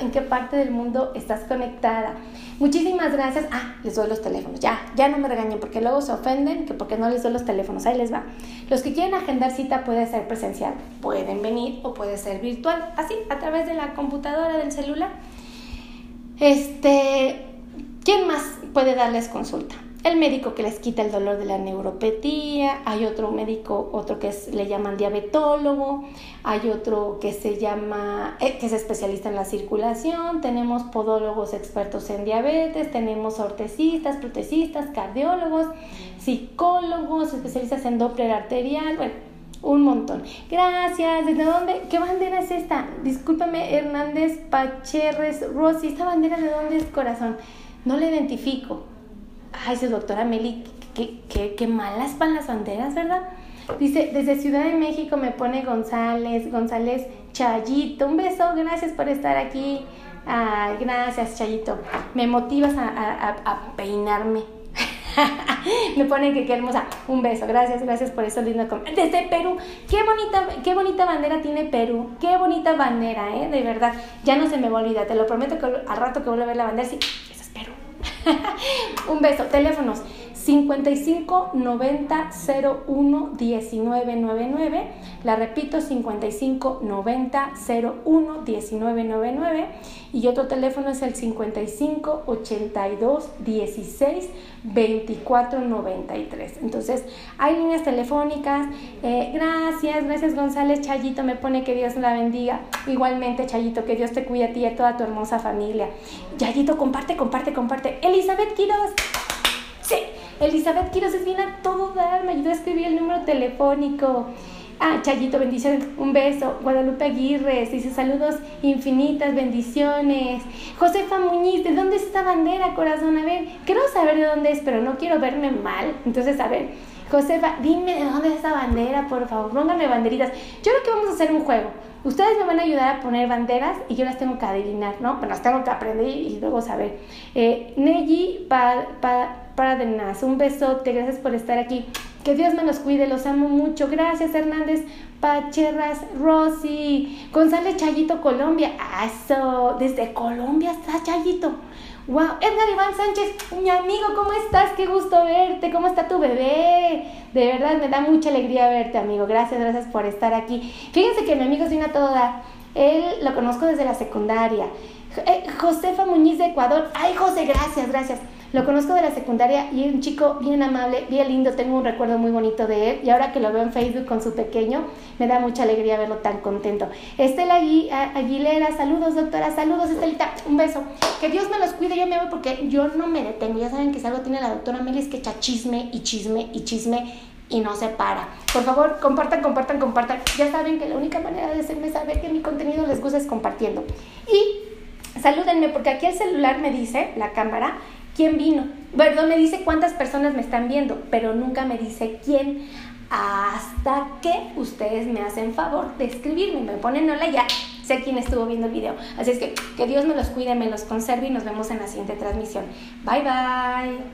en qué parte del mundo estás conectada. Muchísimas gracias. Ah, les doy los teléfonos. Ya, ya no me regañen porque luego se ofenden que porque no les doy los teléfonos. Ahí les va. Los que quieren agendar cita puede ser presencial, pueden venir o puede ser virtual, así a través de la computadora del celular. Este, ¿quién más puede darles consulta? El médico que les quita el dolor de la neuropatía, hay otro médico, otro que le llaman diabetólogo, hay otro que se llama, eh, que es especialista en la circulación, tenemos podólogos expertos en diabetes, tenemos ortesistas, protecistas, cardiólogos, psicólogos, especialistas en Doppler arterial, bueno, un montón. Gracias. ¿Desde dónde? ¿Qué bandera es esta? Discúlpame, Hernández Pacherres Rossi. ¿Esta bandera de dónde es, corazón? No la identifico. Ay, su doctora Meli, qué, qué, qué malas van las banderas, ¿verdad? Dice, desde Ciudad de México me pone González, González Chayito. Un beso, gracias por estar aquí. Gracias, Chayito. Me motivas a, a, a peinarme. me pone que qué hermosa. Un beso, gracias, gracias por eso lindo. Desde Perú, qué bonita, qué bonita bandera tiene Perú. Qué bonita bandera, ¿eh? De verdad. Ya no se me va a olvidar, te lo prometo que al rato que vuelva a ver la bandera, sí. Un beso, teléfonos 55 90 01 1999. La repito, 55 90 01 1999. Y otro teléfono es el 55 82 16 24 93. Entonces, hay líneas telefónicas. Eh, gracias, gracias González. Chayito me pone que Dios la bendiga. Igualmente, Chayito, que Dios te cuide a ti y a toda tu hermosa familia. Chayito, comparte, comparte, comparte. Elizabeth Quiroz. Elizabeth Quiroz es bien a todo dar. Me ayudó a escribir el número telefónico. Ah, Chayito, bendiciones, un beso. Guadalupe Aguirre, dice saludos infinitas, bendiciones. Josefa Muñiz, ¿de dónde es esta bandera, corazón? A ver, quiero saber de dónde es, pero no quiero verme mal. Entonces, a ver, Josefa, dime de dónde es esta bandera, por favor, pónganme banderitas. Yo creo que vamos a hacer un juego. Ustedes me van a ayudar a poner banderas y yo las tengo que adivinar, ¿no? Pero las tengo que aprender y luego saber. Eh, Neji pa, pa, Paradenas, un besote, gracias por estar aquí. Que Dios me los cuide, los amo mucho. Gracias, Hernández Pacherras Rosy. González Chayito, Colombia. Eso, desde Colombia está Chayito. Wow, Edgar Iván Sánchez, mi amigo, ¿cómo estás? Qué gusto verte. ¿Cómo está tu bebé? De verdad me da mucha alegría verte, amigo. Gracias, gracias por estar aquí. Fíjense que mi amigo es una toda. Él lo conozco desde la secundaria. Eh, Josefa Muñiz de Ecuador. Ay, José, gracias, gracias. Lo conozco de la secundaria y es un chico bien amable, bien lindo, tengo un recuerdo muy bonito de él y ahora que lo veo en Facebook con su pequeño, me da mucha alegría verlo tan contento. Estela Aguilera, saludos doctora, saludos Estelita, un beso. Que Dios me los cuide, yo me voy porque yo no me detengo, ya saben que si algo tiene la doctora Meli que echa chisme y chisme y chisme y no se para. Por favor, compartan, compartan, compartan. Ya saben que la única manera de hacerme saber que mi contenido les gusta es compartiendo. Y salúdenme porque aquí el celular me dice, la cámara, quién vino. Perdón, me dice cuántas personas me están viendo, pero nunca me dice quién. Hasta que ustedes me hacen favor de escribirme, me ponen hola ya sé quién estuvo viendo el video. Así es que que Dios me los cuide, me los conserve y nos vemos en la siguiente transmisión. Bye bye.